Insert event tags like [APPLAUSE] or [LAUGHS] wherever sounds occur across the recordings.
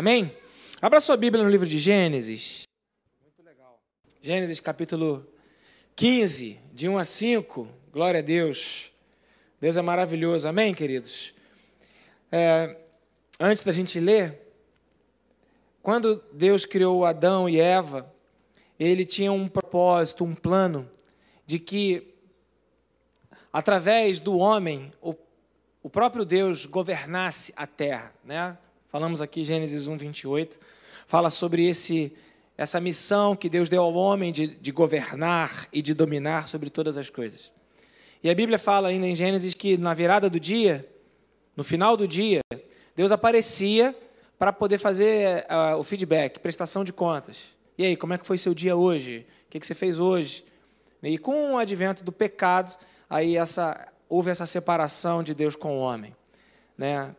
Amém? Abra sua Bíblia no livro de Gênesis. Muito legal. Gênesis capítulo 15, de 1 a 5. Glória a Deus. Deus é maravilhoso. Amém, queridos? É, antes da gente ler, quando Deus criou Adão e Eva, ele tinha um propósito, um plano de que, através do homem, o, o próprio Deus governasse a terra. Né? Falamos aqui, Gênesis 1, 28, fala sobre esse, essa missão que Deus deu ao homem de, de governar e de dominar sobre todas as coisas. E a Bíblia fala ainda em Gênesis que, na virada do dia, no final do dia, Deus aparecia para poder fazer uh, o feedback, prestação de contas. E aí, como é que foi seu dia hoje? O que, que você fez hoje? E com o advento do pecado, aí essa, houve essa separação de Deus com o homem. Né?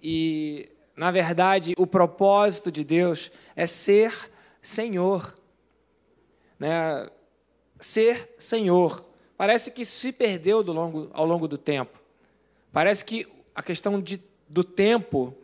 E, na verdade, o propósito de Deus é ser Senhor. Né? Ser Senhor. Parece que se perdeu do longo, ao longo do tempo. Parece que a questão de, do tempo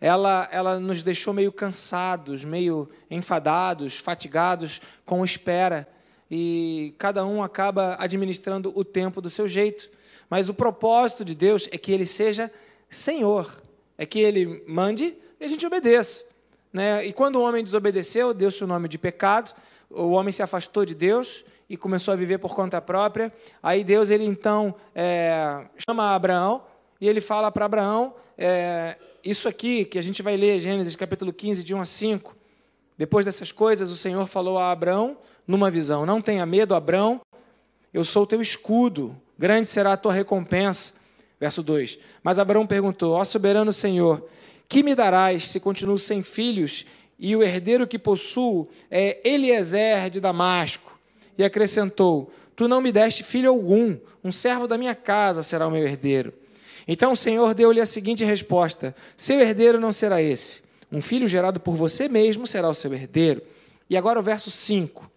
ela, ela nos deixou meio cansados, meio enfadados, fatigados com espera. E cada um acaba administrando o tempo do seu jeito. Mas o propósito de Deus é que ele seja Senhor, é que ele mande e a gente obedeça. Né? E quando o homem desobedeceu, deu-se o nome de pecado, o homem se afastou de Deus e começou a viver por conta própria. Aí Deus, ele então é, chama Abraão e ele fala para Abraão é, isso aqui que a gente vai ler, Gênesis capítulo 15, de 1 a 5. Depois dessas coisas, o Senhor falou a Abraão numa visão: Não tenha medo, Abraão, eu sou o teu escudo, grande será a tua recompensa. Verso 2: Mas Abraão perguntou: Ó soberano Senhor, que me darás se continuo sem filhos e o herdeiro que possuo é Eliezer de Damasco? E acrescentou: Tu não me deste filho algum, um servo da minha casa será o meu herdeiro. Então o Senhor deu-lhe a seguinte resposta: Seu herdeiro não será esse. Um filho gerado por você mesmo será o seu herdeiro. E agora o verso 5.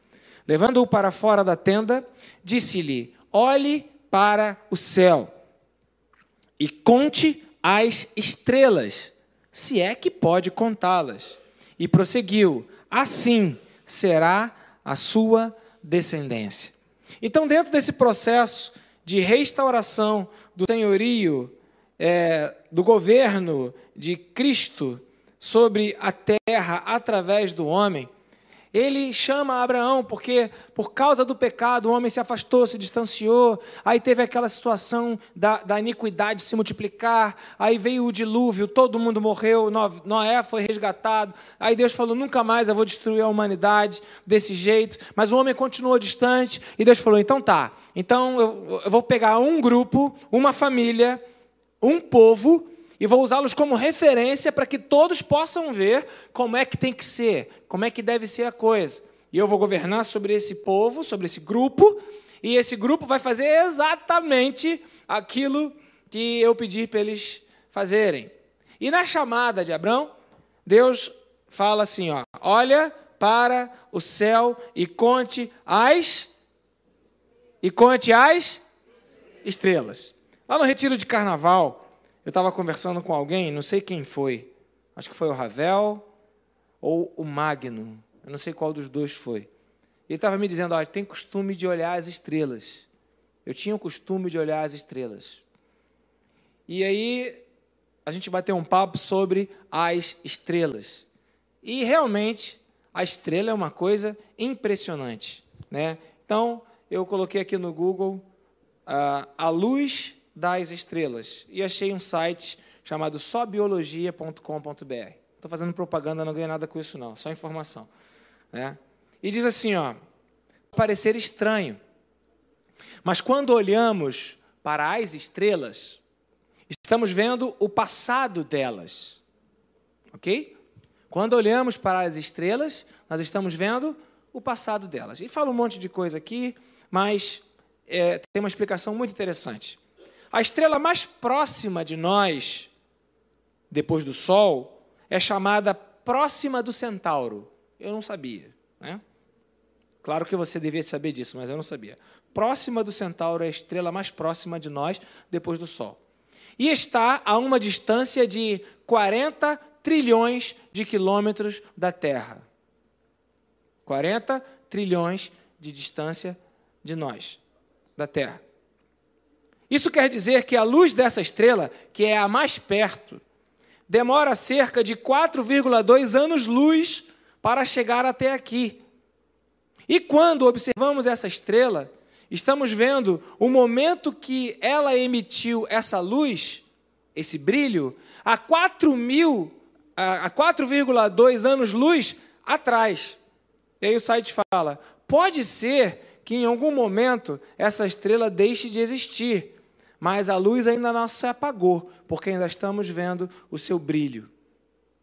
Levando-o para fora da tenda, disse-lhe: Olhe para o céu e conte as estrelas, se é que pode contá-las. E prosseguiu: Assim será a sua descendência. Então, dentro desse processo de restauração do senhorio é, do governo de Cristo sobre a terra através do homem, ele chama Abraão porque, por causa do pecado, o homem se afastou, se distanciou. Aí teve aquela situação da, da iniquidade se multiplicar. Aí veio o dilúvio, todo mundo morreu. Noé foi resgatado. Aí Deus falou: nunca mais eu vou destruir a humanidade desse jeito. Mas o homem continuou distante. E Deus falou: então tá. Então eu, eu vou pegar um grupo, uma família um povo e vou usá-los como referência para que todos possam ver como é que tem que ser, como é que deve ser a coisa. E eu vou governar sobre esse povo, sobre esse grupo, e esse grupo vai fazer exatamente aquilo que eu pedir para eles fazerem. E na chamada de Abraão, Deus fala assim: ó, olha para o céu e conte as e conte as estrelas. Lá no retiro de carnaval, eu estava conversando com alguém, não sei quem foi, acho que foi o Ravel ou o Magno, eu não sei qual dos dois foi. Ele estava me dizendo: tem costume de olhar as estrelas. Eu tinha o costume de olhar as estrelas. E aí a gente bateu um papo sobre as estrelas. E realmente a estrela é uma coisa impressionante, né? Então eu coloquei aqui no Google uh, a luz das estrelas e achei um site chamado sobiologia.com.br. Estou fazendo propaganda, não ganho nada com isso não, só informação. Né? E diz assim, ó, parecer estranho, mas quando olhamos para as estrelas, estamos vendo o passado delas, ok? Quando olhamos para as estrelas, nós estamos vendo o passado delas. E fala um monte de coisa aqui, mas é, tem uma explicação muito interessante. A estrela mais próxima de nós, depois do Sol, é chamada próxima do Centauro. Eu não sabia. Né? Claro que você devia saber disso, mas eu não sabia. Próxima do Centauro é a estrela mais próxima de nós, depois do Sol. E está a uma distância de 40 trilhões de quilômetros da Terra. 40 trilhões de distância de nós, da Terra. Isso quer dizer que a luz dessa estrela, que é a mais perto, demora cerca de 4,2 anos-luz para chegar até aqui. E quando observamos essa estrela, estamos vendo o momento que ela emitiu essa luz, esse brilho, a 4,2 a 4,2 anos-luz atrás. E aí o site fala: pode ser que em algum momento essa estrela deixe de existir, mas a luz ainda não se apagou, porque ainda estamos vendo o seu brilho.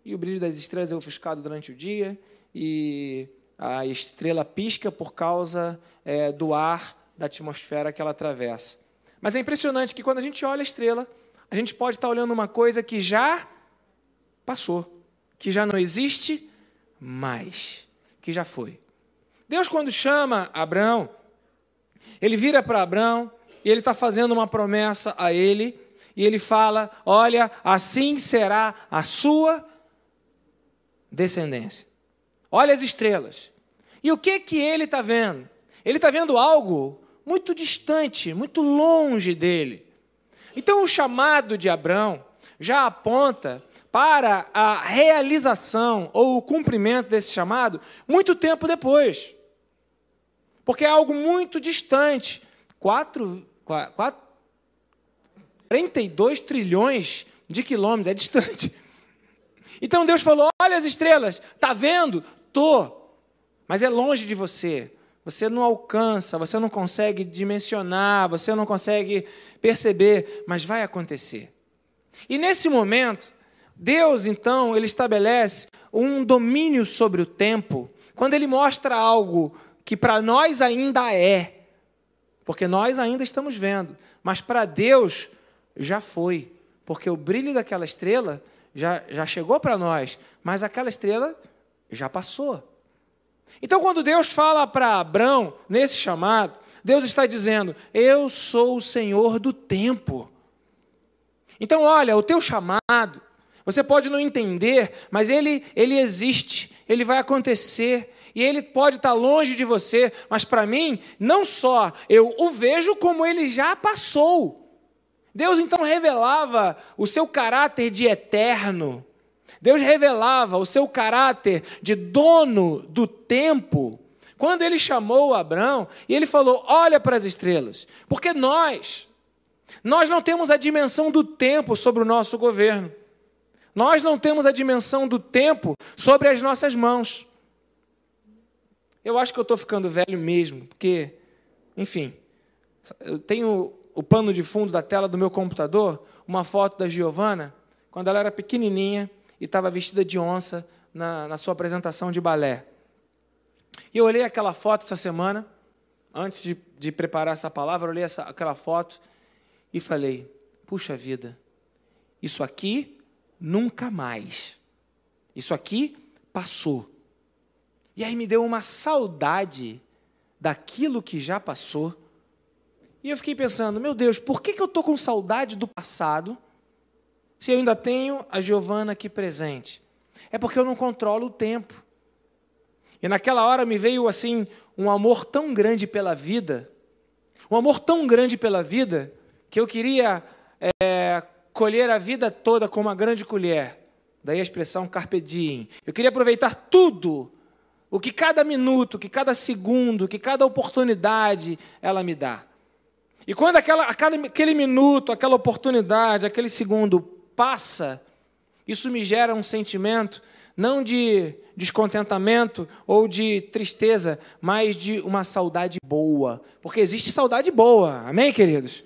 E o brilho das estrelas é ofuscado durante o dia, e a estrela pisca por causa é, do ar da atmosfera que ela atravessa. Mas é impressionante que quando a gente olha a estrela, a gente pode estar olhando uma coisa que já passou, que já não existe mais, que já foi. Deus, quando chama Abraão, ele vira para Abraão e ele está fazendo uma promessa a ele, e ele fala: Olha, assim será a sua descendência. Olha as estrelas. E o que que ele está vendo? Ele está vendo algo muito distante, muito longe dele. Então o chamado de Abraão já aponta para a realização ou o cumprimento desse chamado muito tempo depois. Porque é algo muito distante. 4, 4, 42 trilhões de quilômetros, é distante. Então Deus falou: olha as estrelas, está vendo? Tô, mas é longe de você. Você não alcança, você não consegue dimensionar, você não consegue perceber, mas vai acontecer. E nesse momento, Deus então, ele estabelece um domínio sobre o tempo, quando ele mostra algo que para nós ainda é, porque nós ainda estamos vendo, mas para Deus já foi, porque o brilho daquela estrela já, já chegou para nós, mas aquela estrela já passou. Então, quando Deus fala para Abraão, nesse chamado, Deus está dizendo: Eu sou o Senhor do tempo. Então, olha, o teu chamado, você pode não entender, mas ele, ele existe, ele vai acontecer, e ele pode estar longe de você, mas para mim, não só eu o vejo, como ele já passou. Deus então revelava o seu caráter de eterno, Deus revelava o seu caráter de dono do tempo quando ele chamou Abraão e ele falou: Olha para as estrelas, porque nós, nós não temos a dimensão do tempo sobre o nosso governo, nós não temos a dimensão do tempo sobre as nossas mãos. Eu acho que eu estou ficando velho mesmo, porque, enfim, eu tenho o pano de fundo da tela do meu computador, uma foto da Giovana, quando ela era pequenininha e estava vestida de onça na, na sua apresentação de balé. E eu olhei aquela foto essa semana, antes de, de preparar essa palavra, olhei essa, aquela foto e falei: puxa vida, isso aqui nunca mais. Isso aqui passou. E aí me deu uma saudade daquilo que já passou. E eu fiquei pensando, meu Deus, por que, que eu estou com saudade do passado se eu ainda tenho a Giovana aqui presente? É porque eu não controlo o tempo. E naquela hora me veio assim um amor tão grande pela vida, um amor tão grande pela vida, que eu queria é, colher a vida toda com uma grande colher. Daí a expressão carpe diem. Eu queria aproveitar tudo, o que cada minuto, que cada segundo, que cada oportunidade ela me dá. E quando aquela, aquele minuto, aquela oportunidade, aquele segundo passa, isso me gera um sentimento não de descontentamento ou de tristeza, mas de uma saudade boa, porque existe saudade boa, amém, queridos?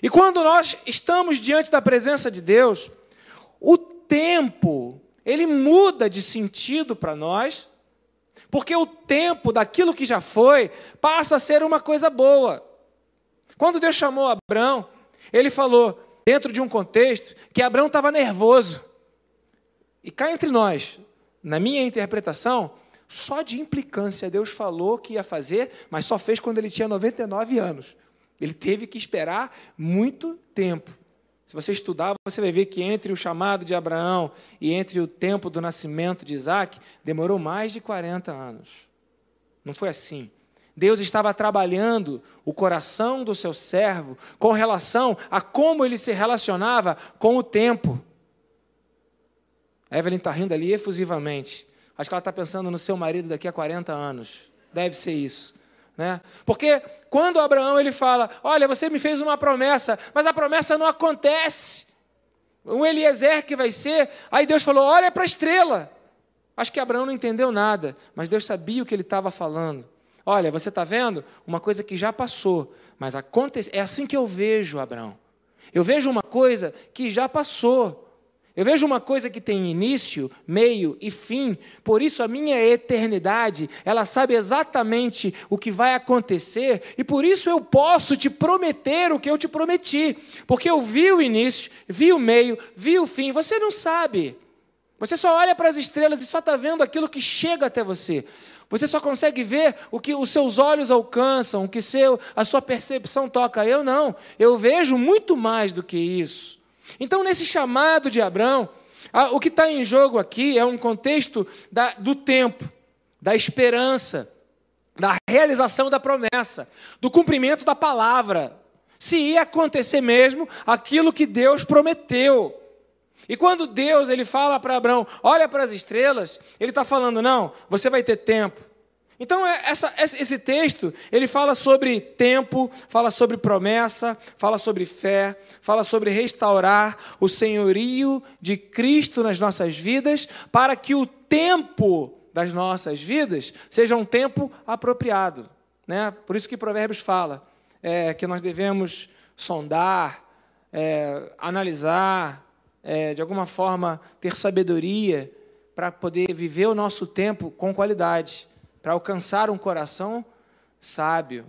E quando nós estamos diante da presença de Deus, o tempo, ele muda de sentido para nós, porque o tempo daquilo que já foi passa a ser uma coisa boa. Quando Deus chamou Abraão, ele falou: dentro de um contexto que Abraão estava nervoso. E cá entre nós, na minha interpretação, só de implicância Deus falou que ia fazer, mas só fez quando ele tinha 99 anos. Ele teve que esperar muito tempo. Se você estudar, você vai ver que entre o chamado de Abraão e entre o tempo do nascimento de Isaac, demorou mais de 40 anos. Não foi assim. Deus estava trabalhando o coração do seu servo com relação a como ele se relacionava com o tempo. A Evelyn está rindo ali efusivamente. Acho que ela está pensando no seu marido daqui a 40 anos. Deve ser isso. Né? Porque quando Abraão ele fala: Olha, você me fez uma promessa, mas a promessa não acontece. O Eliezer que vai ser. Aí Deus falou: Olha para a estrela. Acho que Abraão não entendeu nada, mas Deus sabia o que ele estava falando. Olha, você está vendo uma coisa que já passou, mas acontece. É assim que eu vejo, Abraão. Eu vejo uma coisa que já passou. Eu vejo uma coisa que tem início, meio e fim, por isso a minha eternidade, ela sabe exatamente o que vai acontecer, e por isso eu posso te prometer o que eu te prometi, porque eu vi o início, vi o meio, vi o fim, você não sabe. Você só olha para as estrelas e só está vendo aquilo que chega até você. Você só consegue ver o que os seus olhos alcançam, o que seu, a sua percepção toca. Eu não. Eu vejo muito mais do que isso. Então, nesse chamado de Abraão, o que está em jogo aqui é um contexto da, do tempo, da esperança, da realização da promessa, do cumprimento da palavra. Se ia acontecer mesmo aquilo que Deus prometeu. E quando Deus ele fala para Abraão, olha para as estrelas, ele está falando, não, você vai ter tempo, então, é, essa, esse texto, ele fala sobre tempo, fala sobre promessa, fala sobre fé, fala sobre restaurar o senhorio de Cristo nas nossas vidas, para que o tempo das nossas vidas seja um tempo apropriado. Né? Por isso que Provérbios fala é, que nós devemos sondar, é, analisar, é, de alguma forma ter sabedoria para poder viver o nosso tempo com qualidade para alcançar um coração sábio.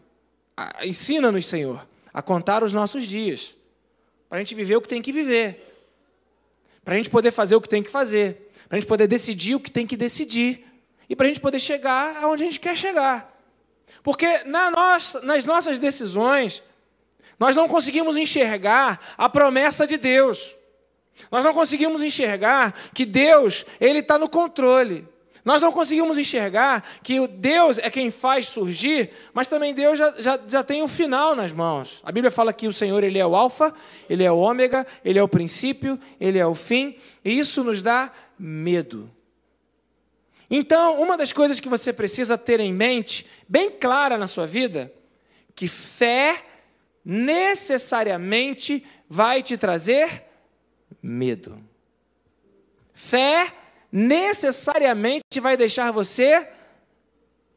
Ensina-nos, Senhor, a contar os nossos dias, para a gente viver o que tem que viver, para a gente poder fazer o que tem que fazer, para a gente poder decidir o que tem que decidir, e para a gente poder chegar aonde a gente quer chegar. Porque na nossa, nas nossas decisões, nós não conseguimos enxergar a promessa de Deus. Nós não conseguimos enxergar que Deus ele está no controle. Nós não conseguimos enxergar que Deus é quem faz surgir, mas também Deus já, já, já tem o um final nas mãos. A Bíblia fala que o Senhor ele é o Alfa, ele é o Ômega, ele é o princípio, ele é o fim, e isso nos dá medo. Então, uma das coisas que você precisa ter em mente, bem clara na sua vida, que fé necessariamente vai te trazer medo. Fé necessariamente vai deixar você.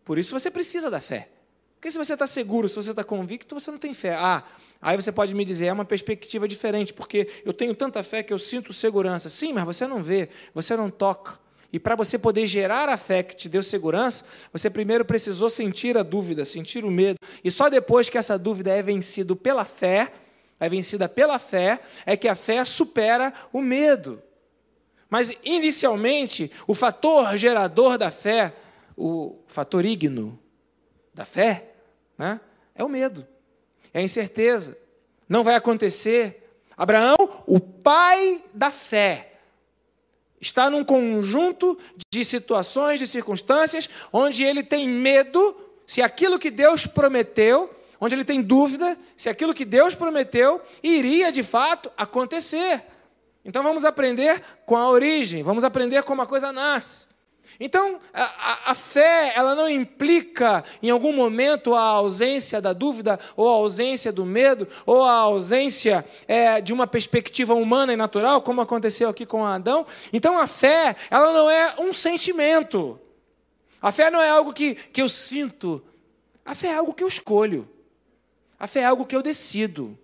Por isso você precisa da fé. Porque se você está seguro, se você está convicto, você não tem fé. Ah, aí você pode me dizer, é uma perspectiva diferente, porque eu tenho tanta fé que eu sinto segurança. Sim, mas você não vê, você não toca. E para você poder gerar a fé que te deu segurança, você primeiro precisou sentir a dúvida, sentir o medo. E só depois que essa dúvida é vencida pela fé, é vencida pela fé, é que a fé supera o medo. Mas, inicialmente, o fator gerador da fé, o fator igno da fé, né, é o medo, é a incerteza. Não vai acontecer. Abraão, o pai da fé, está num conjunto de situações, de circunstâncias, onde ele tem medo se aquilo que Deus prometeu, onde ele tem dúvida se aquilo que Deus prometeu iria de fato acontecer. Então vamos aprender com a origem, vamos aprender como a coisa nasce. Então, a, a, fé, ela não implica em algum momento a ausência da dúvida, ou a ausência do medo, ou a ausência é, de uma perspectiva humana e natural, como aconteceu aqui com Adão. Então, a fé, ela não é um sentimento. A fé não é algo que, que eu sinto. A fé é algo que eu escolho. A fé é algo que eu decido.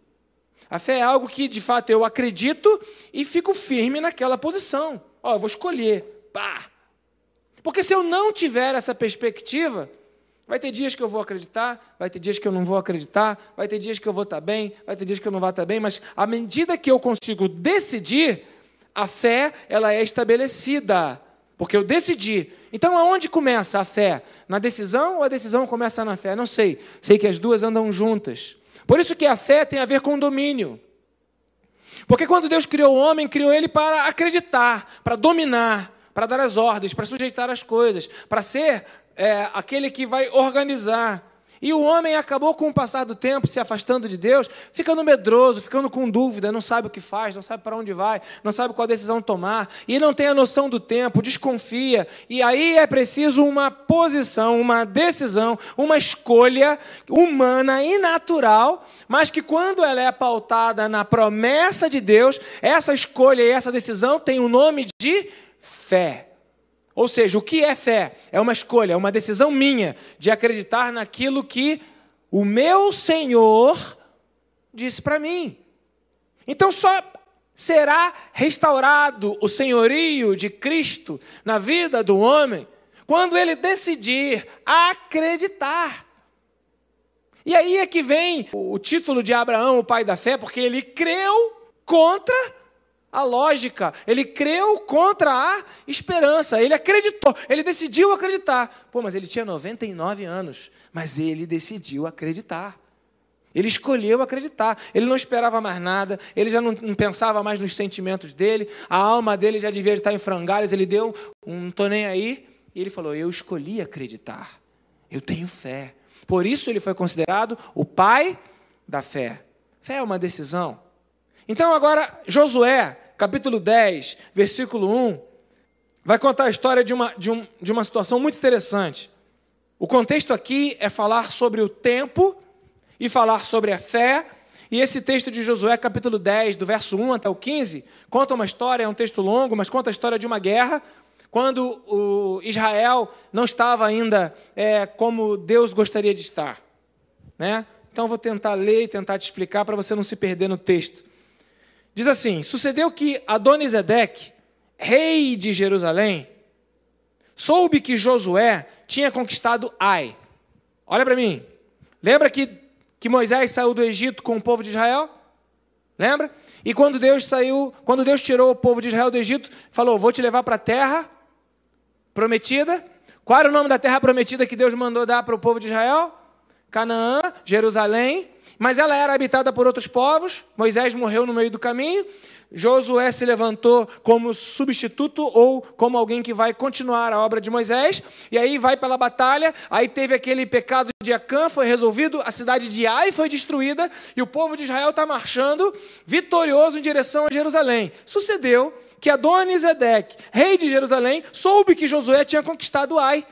A fé é algo que, de fato, eu acredito e fico firme naquela posição. Ó, eu vou escolher. Pá! Porque se eu não tiver essa perspectiva, vai ter dias que eu vou acreditar, vai ter dias que eu não vou acreditar, vai ter dias que eu vou estar bem, vai ter dias que eu não vou estar bem, mas à medida que eu consigo decidir, a fé ela é estabelecida. Porque eu decidi. Então, aonde começa a fé? Na decisão ou a decisão começa na fé? Não sei. Sei que as duas andam juntas. Por isso que a fé tem a ver com domínio. Porque quando Deus criou o homem, criou ele para acreditar, para dominar, para dar as ordens, para sujeitar as coisas, para ser é, aquele que vai organizar. E o homem acabou, com o passar do tempo, se afastando de Deus, ficando medroso, ficando com dúvida, não sabe o que faz, não sabe para onde vai, não sabe qual decisão tomar, e não tem a noção do tempo, desconfia. E aí é preciso uma posição, uma decisão, uma escolha humana e natural, mas que quando ela é pautada na promessa de Deus, essa escolha e essa decisão tem o nome de fé. Ou seja, o que é fé? É uma escolha, é uma decisão minha de acreditar naquilo que o meu Senhor disse para mim. Então só será restaurado o senhorio de Cristo na vida do homem quando ele decidir acreditar. E aí é que vem o título de Abraão, o pai da fé, porque ele creu contra a lógica, ele creu contra a esperança, ele acreditou, ele decidiu acreditar. Pô, mas ele tinha 99 anos, mas ele decidiu acreditar. Ele escolheu acreditar, ele não esperava mais nada, ele já não, não pensava mais nos sentimentos dele, a alma dele já devia estar em frangalhos, ele deu um não estou nem aí, e ele falou: Eu escolhi acreditar, eu tenho fé. Por isso ele foi considerado o pai da fé. Fé é uma decisão. Então, agora, Josué, capítulo 10, versículo 1, vai contar a história de uma, de, um, de uma situação muito interessante. O contexto aqui é falar sobre o tempo e falar sobre a fé. E esse texto de Josué, capítulo 10, do verso 1 até o 15, conta uma história, é um texto longo, mas conta a história de uma guerra, quando o Israel não estava ainda é, como Deus gostaria de estar. Né? Então, vou tentar ler e tentar te explicar para você não se perder no texto. Diz assim: Sucedeu que Adonisedeque, rei de Jerusalém, soube que Josué tinha conquistado Ai. Olha para mim. Lembra que, que Moisés saiu do Egito com o povo de Israel? Lembra? E quando Deus saiu, quando Deus tirou o povo de Israel do Egito, falou: Vou te levar para a terra prometida. Qual era o nome da terra prometida que Deus mandou dar para o povo de Israel? Canaã, Jerusalém mas ela era habitada por outros povos. Moisés morreu no meio do caminho. Josué se levantou como substituto ou como alguém que vai continuar a obra de Moisés. E aí vai pela batalha. Aí teve aquele pecado de Acã, foi resolvido. A cidade de Ai foi destruída. E o povo de Israel está marchando vitorioso em direção a Jerusalém. Sucedeu que Adonisedeque, rei de Jerusalém, soube que Josué tinha conquistado Ai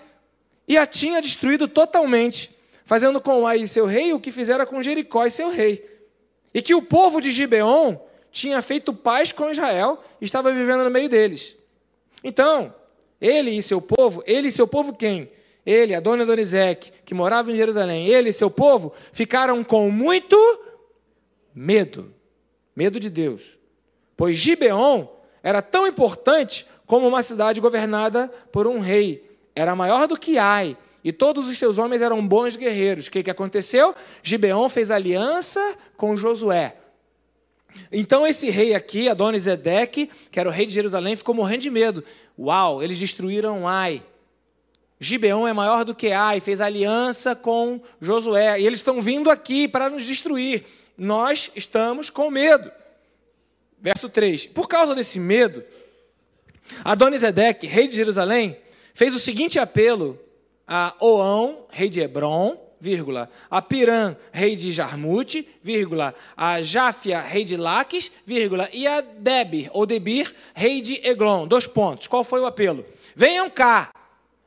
e a tinha destruído totalmente fazendo com Ai seu rei o que fizera com Jericó e seu rei. E que o povo de Gibeon tinha feito paz com Israel e estava vivendo no meio deles. Então, ele e seu povo, ele e seu povo quem? Ele, a dona Donizek, que morava em Jerusalém, ele e seu povo ficaram com muito medo. Medo de Deus. Pois Gibeon era tão importante como uma cidade governada por um rei. Era maior do que Ai, e todos os seus homens eram bons guerreiros. O que, que aconteceu? Gibeon fez aliança com Josué. Então esse rei aqui, Adonisedeque, que era o rei de Jerusalém, ficou morrendo de medo. Uau, eles destruíram Ai. Gibeon é maior do que Ai, fez aliança com Josué. E eles estão vindo aqui para nos destruir. Nós estamos com medo. Verso 3. Por causa desse medo, Adonisedeque, rei de Jerusalém, fez o seguinte apelo a Oão, rei de Hebron, vírgula, a Pirã, rei de Jarmute, vírgula, a Jáfia, rei de Laques, vírgula, e a Debir, ou Debir, rei de Eglon. Dois pontos. Qual foi o apelo? Venham cá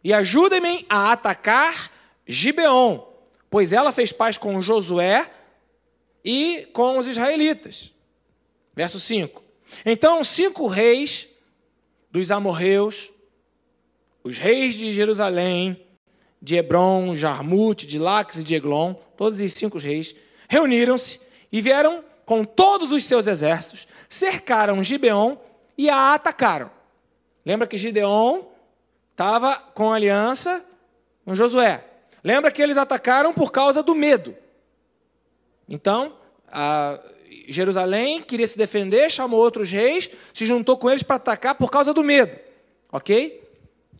e ajudem-me a atacar Gibeon, pois ela fez paz com Josué e com os israelitas. Verso 5. Então, cinco reis dos amorreus, os reis de Jerusalém, de Hebron, Jarmute, de Lax e de Eglon, todos os cinco reis, reuniram-se e vieram com todos os seus exércitos, cercaram Gibeon e a atacaram. Lembra que Gideon estava com aliança com Josué. Lembra que eles atacaram por causa do medo. Então, Jerusalém queria se defender, chamou outros reis, se juntou com eles para atacar por causa do medo. Ok?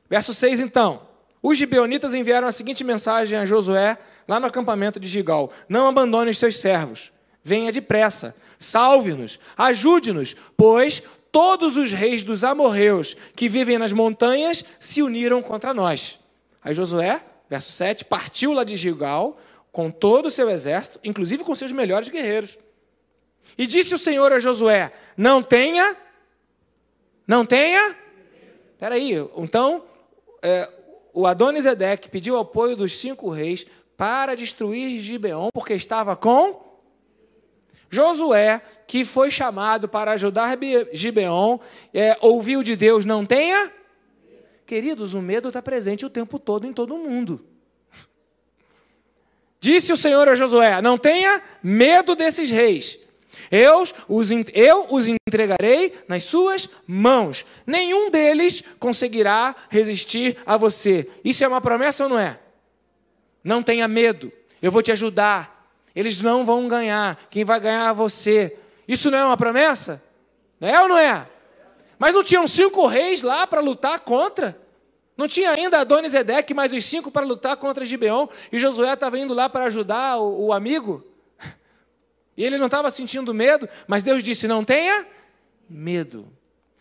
Verso 6 então. Os gibeonitas enviaram a seguinte mensagem a Josué, lá no acampamento de Gigal: Não abandone os seus servos, venha depressa, Salve-nos, ajude-nos, pois todos os reis dos amorreus que vivem nas montanhas se uniram contra nós. Aí Josué, verso 7, partiu lá de Gilgal com todo o seu exército, inclusive com seus melhores guerreiros. E disse o Senhor a Josué: Não tenha, não tenha. Espera aí, então é, o Adonisedeque pediu apoio dos cinco reis para destruir Gibeon, porque estava com Josué, que foi chamado para ajudar Gibeon, é, ouviu de Deus: Não tenha. Queridos, o medo está presente o tempo todo em todo mundo. Disse o Senhor a Josué: Não tenha medo desses reis. Eu os, eu os entregarei nas suas mãos. Nenhum deles conseguirá resistir a você. Isso é uma promessa ou não é? Não tenha medo. Eu vou te ajudar. Eles não vão ganhar. Quem vai ganhar é você. Isso não é uma promessa? É ou não é? Mas não tinham cinco reis lá para lutar contra? Não tinha ainda Adonisedeque mais os cinco para lutar contra Gibeon? E Josué estava indo lá para ajudar o, o amigo? E ele não estava sentindo medo, mas Deus disse: não tenha medo.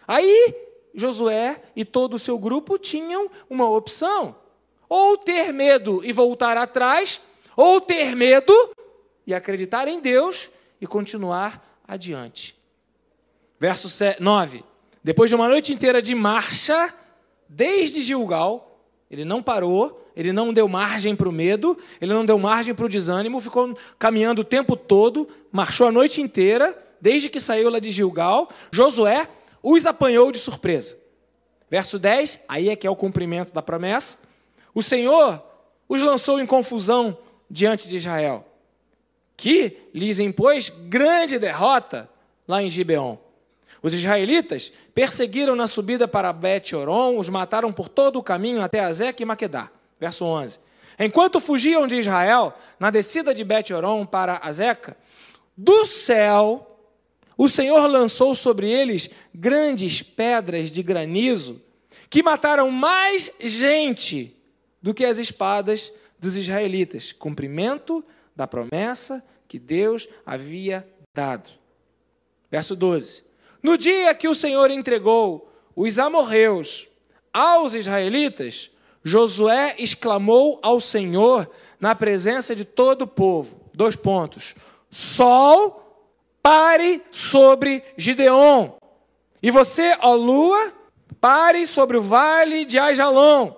Aí Josué e todo o seu grupo tinham uma opção: ou ter medo e voltar atrás, ou ter medo e acreditar em Deus e continuar adiante. Verso 9: Depois de uma noite inteira de marcha, desde Gilgal, ele não parou, ele não deu margem para o medo, ele não deu margem para o desânimo, ficou caminhando o tempo todo, marchou a noite inteira, desde que saiu lá de Gilgal. Josué os apanhou de surpresa. Verso 10, aí é que é o cumprimento da promessa. O Senhor os lançou em confusão diante de Israel, que lhes impôs grande derrota lá em Gibeon. Os israelitas perseguiram na subida para Bet-Oron, os mataram por todo o caminho até Azeque e Maquedá. Verso 11. Enquanto fugiam de Israel, na descida de Bet-Oron para Azeca, do céu o Senhor lançou sobre eles grandes pedras de granizo que mataram mais gente do que as espadas dos israelitas, cumprimento da promessa que Deus havia dado. Verso 12: No dia que o Senhor entregou os amorreus aos israelitas, Josué exclamou ao Senhor na presença de todo o povo. Dois pontos. Sol, pare sobre Gideon. E você, ó lua, pare sobre o vale de Ajalon.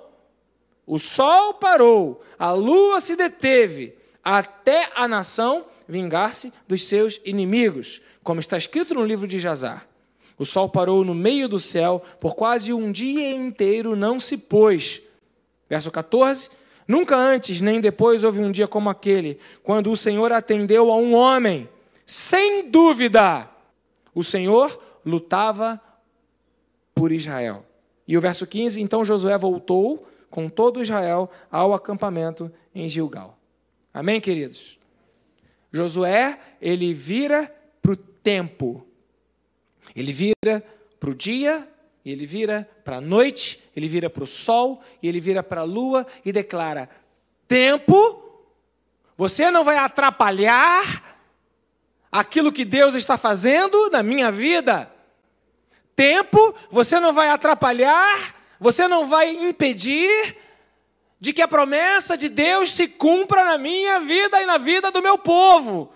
O sol parou, a lua se deteve, até a nação vingar-se dos seus inimigos, como está escrito no livro de Jazar. O sol parou no meio do céu, por quase um dia inteiro não se pôs Verso 14: Nunca antes nem depois houve um dia como aquele, quando o Senhor atendeu a um homem. Sem dúvida, o Senhor lutava por Israel. E o verso 15: Então Josué voltou com todo Israel ao acampamento em Gilgal. Amém, queridos? Josué, ele vira para o tempo. Ele vira para o dia e ele vira para a noite, ele vira para o sol, e ele vira para a lua e declara: Tempo, você não vai atrapalhar aquilo que Deus está fazendo na minha vida. Tempo, você não vai atrapalhar, você não vai impedir de que a promessa de Deus se cumpra na minha vida e na vida do meu povo.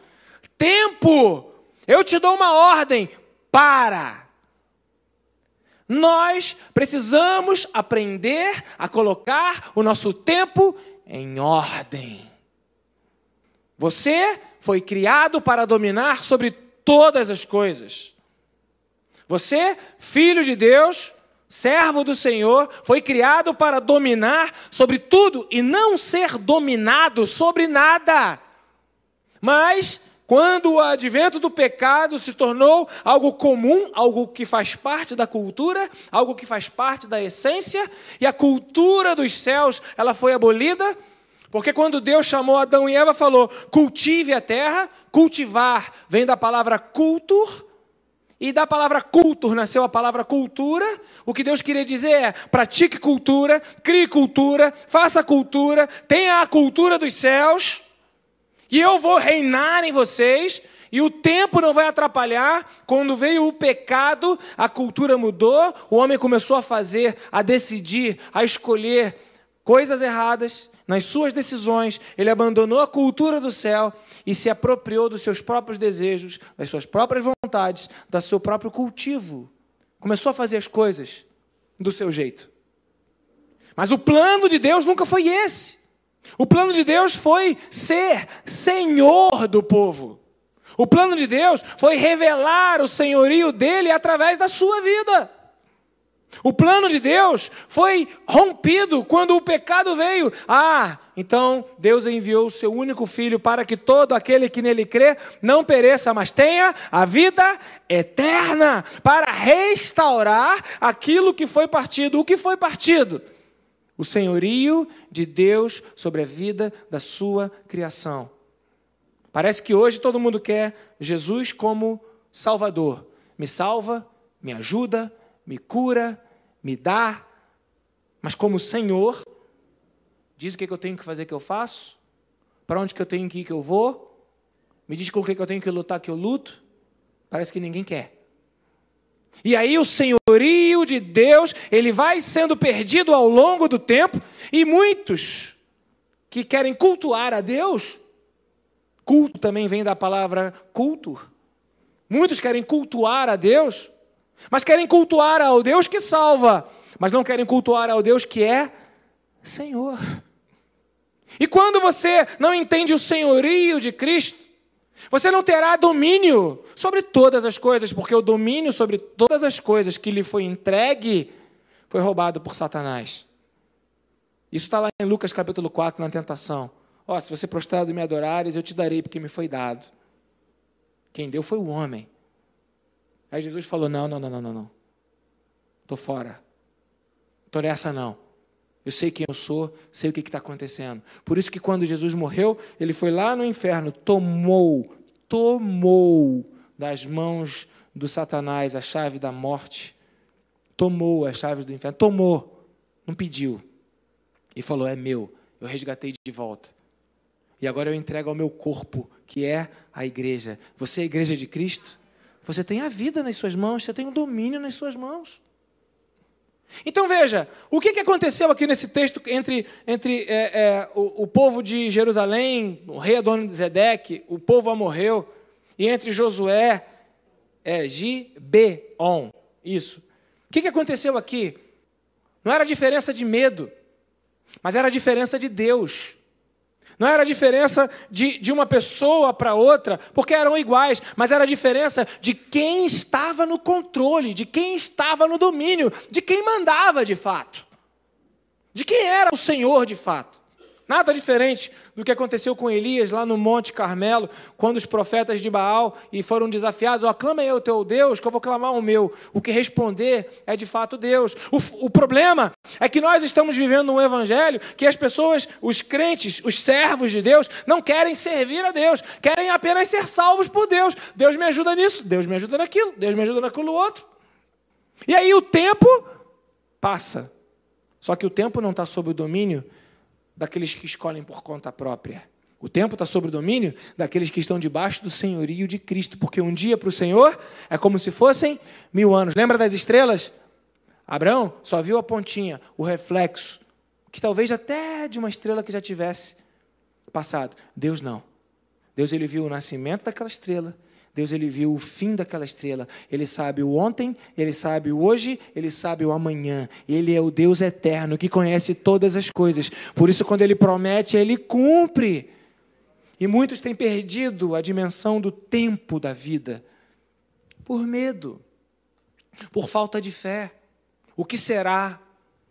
Tempo, eu te dou uma ordem: para nós precisamos aprender a colocar o nosso tempo em ordem. Você foi criado para dominar sobre todas as coisas. Você, filho de Deus, servo do Senhor, foi criado para dominar sobre tudo e não ser dominado sobre nada. Mas quando o advento do pecado se tornou algo comum, algo que faz parte da cultura, algo que faz parte da essência, e a cultura dos céus, ela foi abolida, porque quando Deus chamou Adão e Eva, falou: cultive a terra, cultivar vem da palavra cultur, e da palavra cultur nasceu a palavra cultura. O que Deus queria dizer é: pratique cultura, crie cultura, faça cultura, tenha a cultura dos céus. E eu vou reinar em vocês, E o tempo não vai atrapalhar. Quando veio o pecado, a cultura mudou, o homem começou a fazer, a decidir, a escolher coisas erradas nas suas decisões. Ele abandonou a cultura do céu e se apropriou dos seus próprios desejos, das suas próprias vontades, do seu próprio cultivo. Começou a fazer as coisas do seu jeito. Mas o plano de Deus nunca foi esse. O plano de Deus foi ser senhor do povo. O plano de Deus foi revelar o senhorio dele através da sua vida. O plano de Deus foi rompido quando o pecado veio. Ah, então Deus enviou o seu único filho para que todo aquele que nele crê não pereça, mas tenha a vida eterna, para restaurar aquilo que foi partido. O que foi partido? O senhorio de Deus sobre a vida da sua criação. Parece que hoje todo mundo quer Jesus como Salvador. Me salva, me ajuda, me cura, me dá, mas como Senhor, diz o que eu tenho que fazer que eu faço, para onde que eu tenho que ir que eu vou, me diz com o que eu tenho que lutar que eu luto. Parece que ninguém quer. E aí o senhorio de Deus, ele vai sendo perdido ao longo do tempo, e muitos que querem cultuar a Deus, culto também vem da palavra culto. Muitos querem cultuar a Deus, mas querem cultuar ao Deus que salva, mas não querem cultuar ao Deus que é Senhor. E quando você não entende o senhorio de Cristo, você não terá domínio sobre todas as coisas, porque o domínio sobre todas as coisas que lhe foi entregue foi roubado por Satanás. Isso está lá em Lucas capítulo 4, na tentação. Ó, oh, se você prostrado me adorares, eu te darei porque me foi dado. Quem deu foi o homem. Aí Jesus falou: Não, não, não, não, não, não. Estou fora. Estou nessa não. Eu sei quem eu sou, sei o que está acontecendo. Por isso que quando Jesus morreu, ele foi lá no inferno, tomou, tomou das mãos do Satanás a chave da morte, tomou as chaves do inferno, tomou, não pediu. E falou: É meu, eu resgatei de volta. E agora eu entrego ao meu corpo, que é a igreja. Você é a igreja de Cristo? Você tem a vida nas suas mãos, você tem o domínio nas suas mãos. Então veja, o que aconteceu aqui nesse texto entre, entre é, é, o, o, povo de Jerusalém, o rei Adonizedeque, o povo amorreu, e entre Josué, é, Gibeon, isso. O que aconteceu aqui? Não era diferença de medo, mas era diferença de Deus. Não era a diferença de, de uma pessoa para outra, porque eram iguais, mas era a diferença de quem estava no controle, de quem estava no domínio, de quem mandava de fato, de quem era o Senhor de fato. Nada diferente do que aconteceu com Elias lá no Monte Carmelo, quando os profetas de Baal e foram desafiados: ó, oh, clama aí o teu Deus, que eu vou clamar o meu. O que responder é de fato Deus. O, o problema é que nós estamos vivendo um evangelho que as pessoas, os crentes, os servos de Deus, não querem servir a Deus, querem apenas ser salvos por Deus. Deus me ajuda nisso, Deus me ajuda naquilo, Deus me ajuda naquilo outro. E aí o tempo passa. Só que o tempo não está sob o domínio daqueles que escolhem por conta própria. O tempo está sob o domínio daqueles que estão debaixo do senhorio de Cristo, porque um dia para o Senhor é como se fossem mil anos. Lembra das estrelas? Abraão só viu a pontinha, o reflexo, que talvez até de uma estrela que já tivesse passado. Deus não. Deus ele viu o nascimento daquela estrela, Deus ele viu o fim daquela estrela. Ele sabe o ontem, ele sabe o hoje, ele sabe o amanhã. Ele é o Deus eterno que conhece todas as coisas. Por isso, quando ele promete, ele cumpre. E muitos têm perdido a dimensão do tempo da vida por medo, por falta de fé. O que será?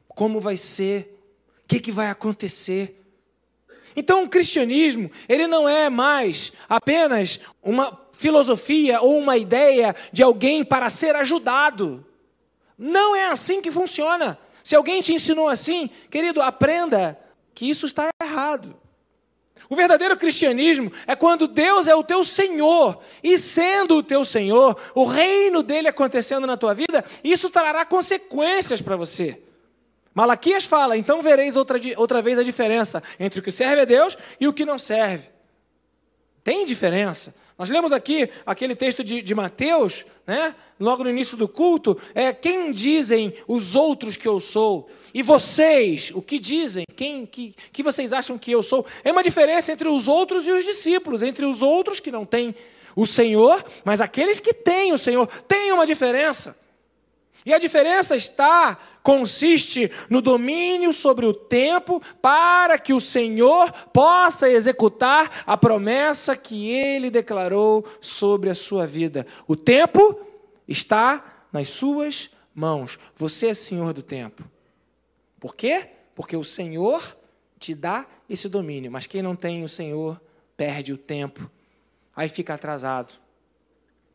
Como vai ser? O que, que vai acontecer? Então, o cristianismo, ele não é mais apenas uma filosofia ou uma ideia de alguém para ser ajudado. Não é assim que funciona. Se alguém te ensinou assim, querido, aprenda que isso está errado. O verdadeiro cristianismo é quando Deus é o teu Senhor, e sendo o teu Senhor, o reino dele acontecendo na tua vida, isso trará consequências para você. Malaquias fala: então vereis outra, outra vez a diferença entre o que serve a Deus e o que não serve. Tem diferença. Nós lemos aqui aquele texto de, de Mateus, né? logo no início do culto, é quem dizem os outros que eu sou? E vocês, o que dizem? Quem que, que vocês acham que eu sou? É uma diferença entre os outros e os discípulos, entre os outros que não têm o Senhor, mas aqueles que têm o Senhor, tem uma diferença. E a diferença está, consiste no domínio sobre o tempo para que o Senhor possa executar a promessa que ele declarou sobre a sua vida. O tempo está nas suas mãos. Você é senhor do tempo. Por quê? Porque o Senhor te dá esse domínio, mas quem não tem o Senhor perde o tempo. Aí fica atrasado.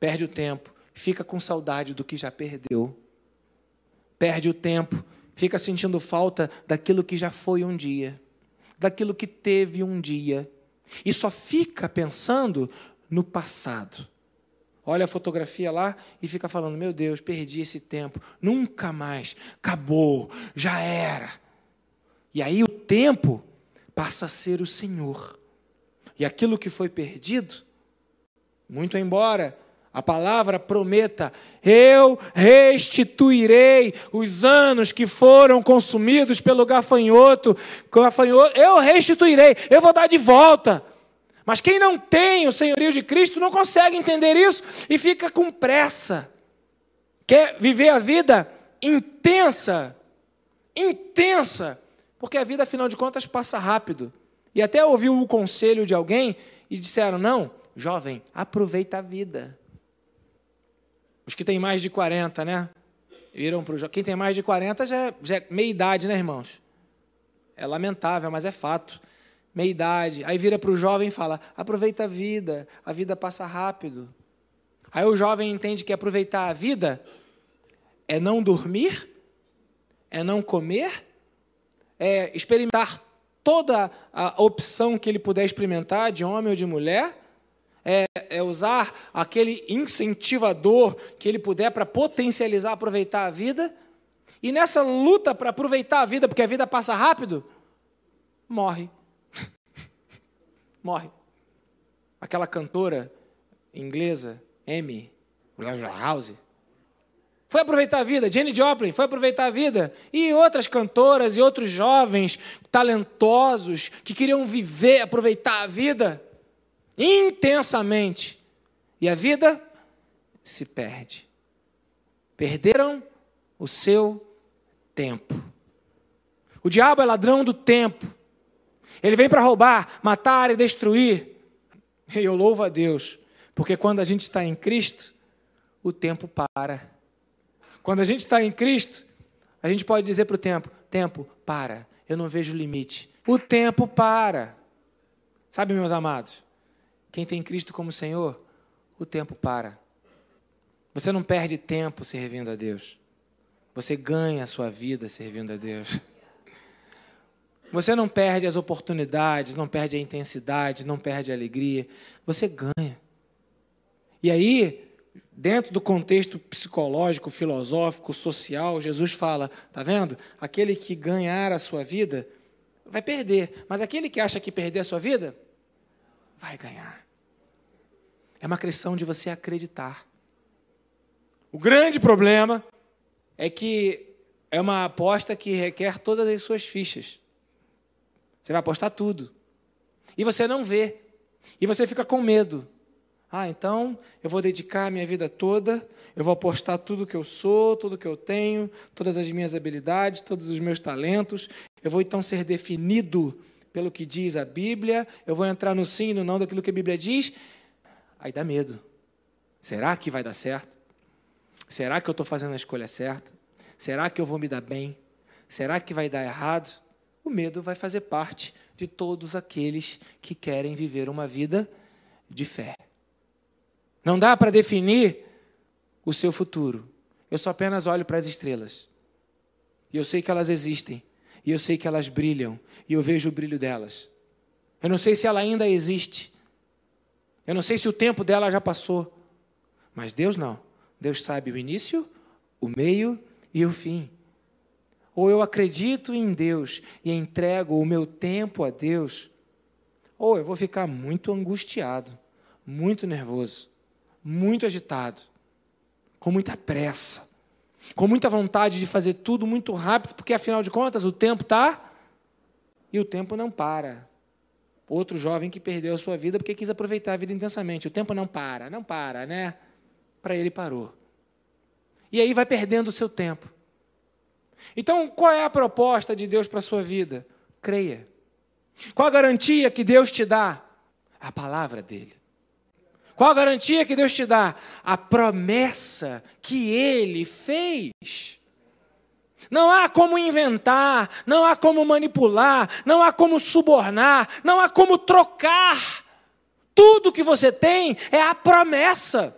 Perde o tempo, fica com saudade do que já perdeu perde o tempo, fica sentindo falta daquilo que já foi um dia, daquilo que teve um dia, e só fica pensando no passado. Olha a fotografia lá e fica falando: Meu Deus, perdi esse tempo, nunca mais, acabou, já era. E aí o tempo passa a ser o Senhor. E aquilo que foi perdido, muito embora a palavra prometa: eu restituirei os anos que foram consumidos pelo gafanhoto. gafanhoto. Eu restituirei, eu vou dar de volta. Mas quem não tem o senhorio de Cristo não consegue entender isso e fica com pressa. Quer viver a vida intensa, intensa, porque a vida, afinal de contas, passa rápido. E até ouviu o conselho de alguém e disseram: não, jovem, aproveita a vida. Os que têm mais de 40, né? Viram para o Quem tem mais de 40 já é, já é meia idade, né, irmãos? É lamentável, mas é fato. Meia idade. Aí vira para o jovem e fala: aproveita a vida, a vida passa rápido. Aí o jovem entende que aproveitar a vida é não dormir, é não comer, é experimentar toda a opção que ele puder experimentar, de homem ou de mulher, é, é usar aquele incentivador que ele puder para potencializar, aproveitar a vida. E nessa luta para aproveitar a vida, porque a vida passa rápido, morre. [LAUGHS] morre. Aquela cantora inglesa, Amy House, foi aproveitar a vida. Jenny Joplin foi aproveitar a vida. E outras cantoras e outros jovens talentosos que queriam viver, aproveitar a vida intensamente. E a vida se perde. Perderam o seu tempo. O diabo é ladrão do tempo. Ele vem para roubar, matar e destruir. E eu louvo a Deus, porque quando a gente está em Cristo, o tempo para. Quando a gente está em Cristo, a gente pode dizer para o tempo: tempo, para, eu não vejo limite. O tempo para. Sabe, meus amados? Quem tem Cristo como Senhor, o tempo para. Você não perde tempo servindo a Deus. Você ganha a sua vida servindo a Deus. Você não perde as oportunidades, não perde a intensidade, não perde a alegria. Você ganha. E aí, dentro do contexto psicológico, filosófico, social, Jesus fala: tá vendo? Aquele que ganhar a sua vida vai perder, mas aquele que acha que perder a sua vida vai ganhar. É uma questão de você acreditar. O grande problema é que é uma aposta que requer todas as suas fichas. Você vai apostar tudo. E você não vê. E você fica com medo. Ah, então eu vou dedicar a minha vida toda, eu vou apostar tudo que eu sou, tudo que eu tenho, todas as minhas habilidades, todos os meus talentos. Eu vou então ser definido pelo que diz a Bíblia, eu vou entrar no sim e no não daquilo que a Bíblia diz. Aí dá medo. Será que vai dar certo? Será que eu estou fazendo a escolha certa? Será que eu vou me dar bem? Será que vai dar errado? O medo vai fazer parte de todos aqueles que querem viver uma vida de fé. Não dá para definir o seu futuro. Eu só apenas olho para as estrelas. E eu sei que elas existem. E eu sei que elas brilham. E eu vejo o brilho delas. Eu não sei se ela ainda existe. Eu não sei se o tempo dela já passou. Mas Deus não. Deus sabe o início, o meio e o fim. Ou eu acredito em Deus e entrego o meu tempo a Deus, ou eu vou ficar muito angustiado muito nervoso, muito agitado, com muita pressa, com muita vontade de fazer tudo muito rápido, porque afinal de contas o tempo está e o tempo não para. Outro jovem que perdeu a sua vida porque quis aproveitar a vida intensamente. O tempo não para, não para, né? Para ele parou. E aí vai perdendo o seu tempo. Então, qual é a proposta de Deus para a sua vida? Creia. Qual a garantia que Deus te dá? A palavra dele. Qual a garantia que Deus te dá? A promessa que ele fez. Não há como inventar, não há como manipular, não há como subornar, não há como trocar. Tudo que você tem é a promessa.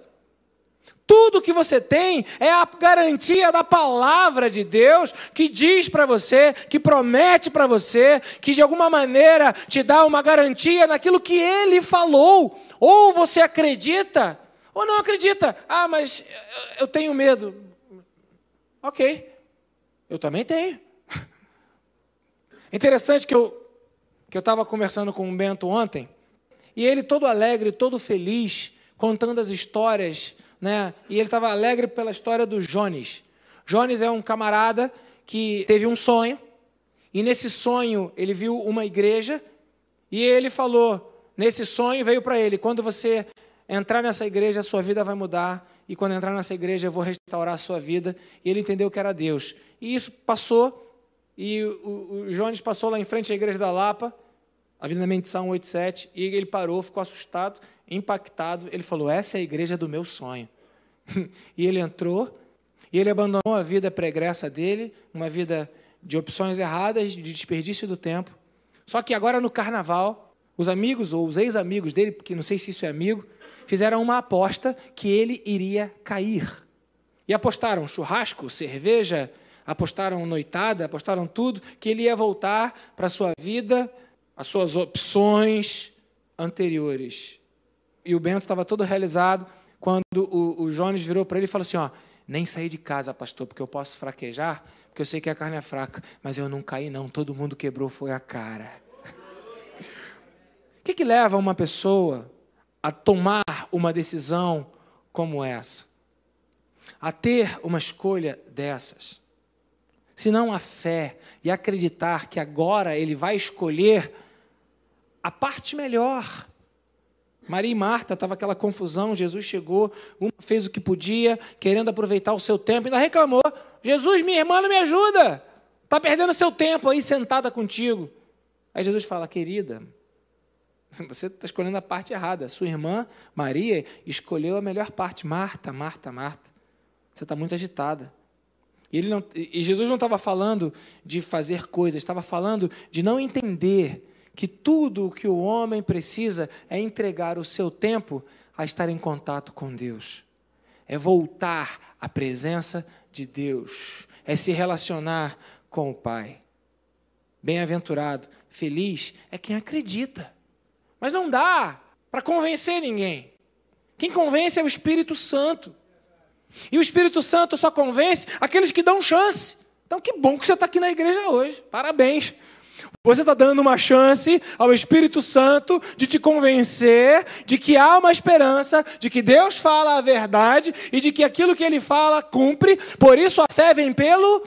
Tudo que você tem é a garantia da palavra de Deus que diz para você, que promete para você, que de alguma maneira te dá uma garantia naquilo que ele falou. Ou você acredita, ou não acredita. Ah, mas eu tenho medo. Ok, eu também tenho. Interessante que eu que eu estava conversando com o Bento ontem, e ele todo alegre, todo feliz, contando as histórias né? E ele estava alegre pela história do Jones. Jones é um camarada que teve um sonho, e nesse sonho ele viu uma igreja, e ele falou: nesse sonho veio para ele, quando você entrar nessa igreja, a sua vida vai mudar, e quando entrar nessa igreja, eu vou restaurar a sua vida. E ele entendeu que era Deus. E isso passou, e o, o Jones passou lá em frente à igreja da Lapa, Avenida Mendição 187, e ele parou, ficou assustado, impactado. Ele falou: Essa é a igreja do meu sonho. [LAUGHS] e ele entrou, e ele abandonou a vida pregressa dele, uma vida de opções erradas, de desperdício do tempo. Só que agora no carnaval, os amigos ou os ex-amigos dele, porque não sei se isso é amigo, fizeram uma aposta que ele iria cair. E apostaram churrasco, cerveja, apostaram noitada, apostaram tudo, que ele ia voltar para a sua vida, as suas opções anteriores. E o Bento estava todo realizado quando o, o Jones virou para ele e falou assim: ó, nem saí de casa, pastor, porque eu posso fraquejar, porque eu sei que a carne é fraca, mas eu não caí, não, todo mundo quebrou, foi a cara. [LAUGHS] O que, que leva uma pessoa a tomar uma decisão como essa? A ter uma escolha dessas? Se não a fé e acreditar que agora ele vai escolher a parte melhor. Maria e Marta, estava aquela confusão, Jesus chegou, uma fez o que podia, querendo aproveitar o seu tempo, ainda reclamou: Jesus, minha irmã não me ajuda, está perdendo seu tempo aí sentada contigo. Aí Jesus fala: querida, você está escolhendo a parte errada. Sua irmã, Maria, escolheu a melhor parte. Marta, Marta, Marta. Você está muito agitada. E, não, e Jesus não estava falando de fazer coisas, estava falando de não entender que tudo o que o homem precisa é entregar o seu tempo a estar em contato com Deus, é voltar à presença de Deus, é se relacionar com o Pai. Bem-aventurado, feliz é quem acredita. Mas não dá para convencer ninguém. Quem convence é o Espírito Santo. E o Espírito Santo só convence aqueles que dão chance. Então, que bom que você está aqui na igreja hoje. Parabéns. Você está dando uma chance ao Espírito Santo de te convencer de que há uma esperança, de que Deus fala a verdade e de que aquilo que Ele fala cumpre. Por isso a fé vem pelo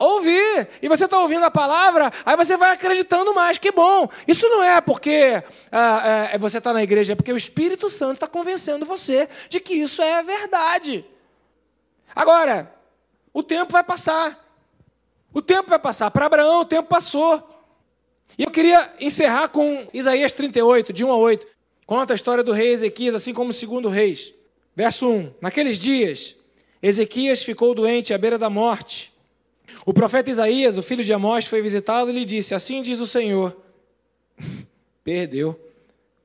ouvir. E você está ouvindo a palavra, aí você vai acreditando mais. Que bom. Isso não é porque ah, é, você está na igreja, é porque o Espírito Santo está convencendo você de que isso é verdade. Agora, o tempo vai passar. O tempo vai passar. Para Abraão, o tempo passou. E eu queria encerrar com Isaías 38, de 1 a 8. Conta a história do rei Ezequias, assim como o segundo reis. Verso 1: Naqueles dias, Ezequias ficou doente à beira da morte. O profeta Isaías, o filho de Amós, foi visitá-lo e lhe disse: Assim diz o Senhor: Perdeu.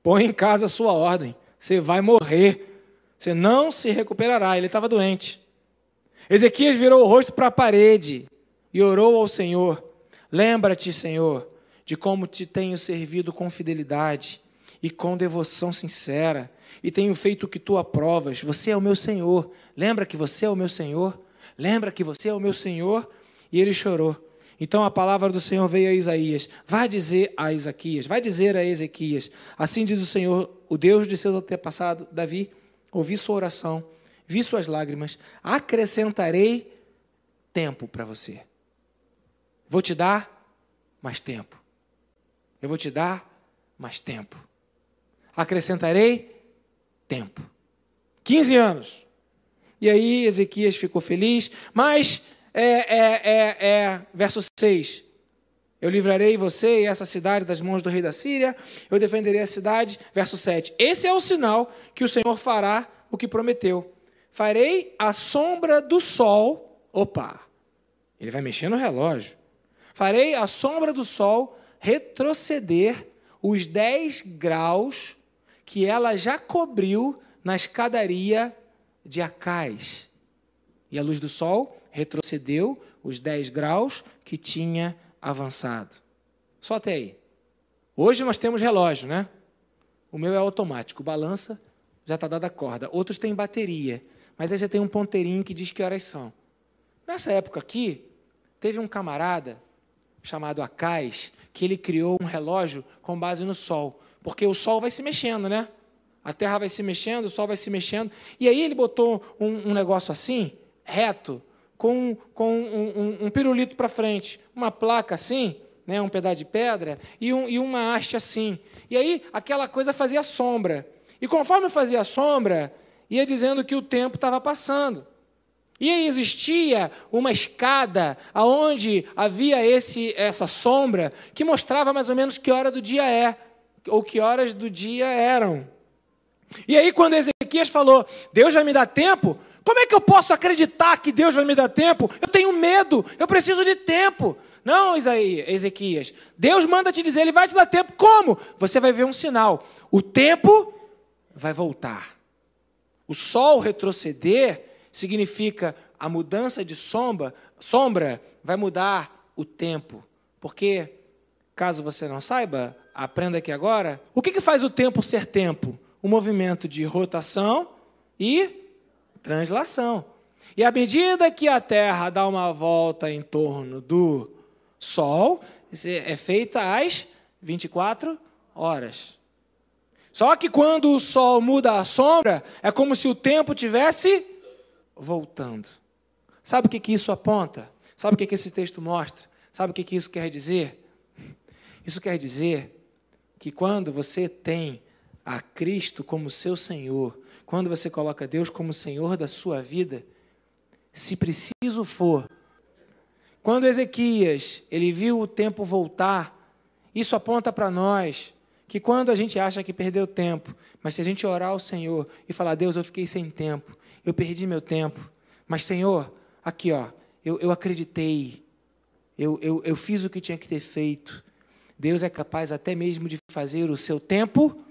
Põe em casa a sua ordem. Você vai morrer. Você não se recuperará. Ele estava doente. Ezequias virou o rosto para a parede e orou ao Senhor: Lembra-te, Senhor, de como te tenho servido com fidelidade e com devoção sincera, e tenho feito o que tu aprovas. Você é o meu Senhor. Lembra que você é o meu Senhor? Lembra que você é o meu Senhor? E ele chorou. Então a palavra do Senhor veio a Isaías. Vai dizer a Isaquias, vai dizer a Ezequias: Assim diz o Senhor, o Deus de seu antepassado Davi: Ouvi sua oração, vi suas lágrimas, acrescentarei tempo para você. Vou te dar mais tempo. Eu vou te dar mais tempo. Acrescentarei tempo. 15 anos. E aí Ezequias ficou feliz, mas é, é, é, é, verso 6. Eu livrarei você e essa cidade das mãos do rei da Síria, eu defenderei a cidade. Verso 7. Esse é o sinal que o Senhor fará o que prometeu. Farei a sombra do sol. Opa! Ele vai mexer no relógio. Farei a sombra do sol retroceder os 10 graus que ela já cobriu na escadaria de Acais. E a luz do sol retrocedeu os 10 graus que tinha avançado. Só até aí. Hoje nós temos relógio, né? O meu é automático, balança, já está dada a corda. Outros têm bateria, mas aí você tem um ponteirinho que diz que horas são. Nessa época aqui, teve um camarada chamado Acais, que ele criou um relógio com base no sol, porque o sol vai se mexendo, né? A terra vai se mexendo, o sol vai se mexendo. E aí ele botou um, um negócio assim, reto, com, com um, um, um pirulito para frente, uma placa assim, né, um pedaço de pedra, e, um, e uma haste assim. E aí aquela coisa fazia sombra. E conforme fazia sombra, ia dizendo que o tempo estava passando. E existia uma escada aonde havia esse essa sombra que mostrava mais ou menos que hora do dia é, ou que horas do dia eram. E aí quando Ezequias falou: "Deus vai me dar tempo", como é que eu posso acreditar que Deus vai me dar tempo? Eu tenho medo, eu preciso de tempo. Não, Isaías, Ezequias. Deus manda te dizer, Ele vai te dar tempo. Como? Você vai ver um sinal. O tempo vai voltar. O sol retroceder significa a mudança de sombra, sombra vai mudar o tempo. Porque, caso você não saiba, aprenda aqui agora. O que, que faz o tempo ser tempo? O movimento de rotação e translação. E à medida que a Terra dá uma volta em torno do Sol, é feita às 24 horas. Só que quando o Sol muda a sombra, é como se o tempo tivesse voltando. Sabe o que, que isso aponta? Sabe o que, que esse texto mostra? Sabe o que, que isso quer dizer? Isso quer dizer que quando você tem a Cristo como seu Senhor, quando você coloca Deus como Senhor da sua vida, se preciso for, quando Ezequias ele viu o tempo voltar, isso aponta para nós que quando a gente acha que perdeu tempo, mas se a gente orar ao Senhor e falar, Deus, eu fiquei sem tempo, eu perdi meu tempo, mas Senhor, aqui ó, eu, eu acreditei, eu, eu, eu fiz o que tinha que ter feito. Deus é capaz até mesmo de fazer o seu tempo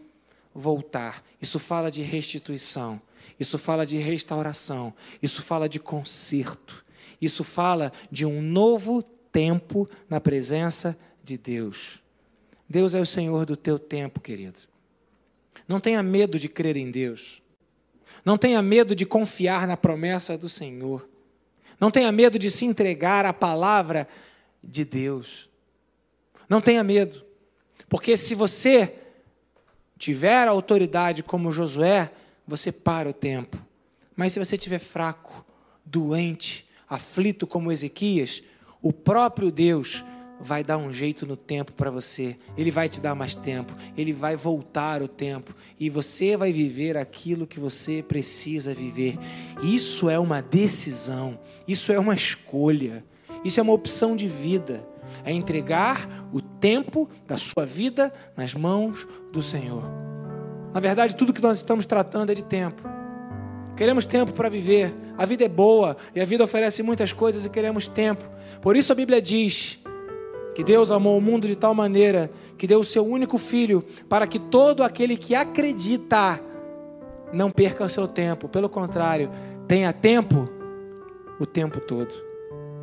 voltar. Isso fala de restituição. Isso fala de restauração. Isso fala de conserto. Isso fala de um novo tempo na presença de Deus. Deus é o Senhor do teu tempo, querido. Não tenha medo de crer em Deus. Não tenha medo de confiar na promessa do Senhor. Não tenha medo de se entregar à palavra de Deus. Não tenha medo. Porque se você tiver autoridade como Josué, você para o tempo. Mas se você estiver fraco, doente, aflito como Ezequias, o próprio Deus vai dar um jeito no tempo para você. Ele vai te dar mais tempo, ele vai voltar o tempo e você vai viver aquilo que você precisa viver. Isso é uma decisão, isso é uma escolha, isso é uma opção de vida. É entregar o tempo da sua vida nas mãos do Senhor. Na verdade, tudo que nós estamos tratando é de tempo. Queremos tempo para viver. A vida é boa e a vida oferece muitas coisas e queremos tempo. Por isso a Bíblia diz que Deus amou o mundo de tal maneira que deu o seu único filho para que todo aquele que acredita não perca o seu tempo. Pelo contrário, tenha tempo o tempo todo.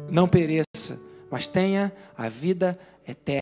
Não pereça, mas tenha a vida eterna.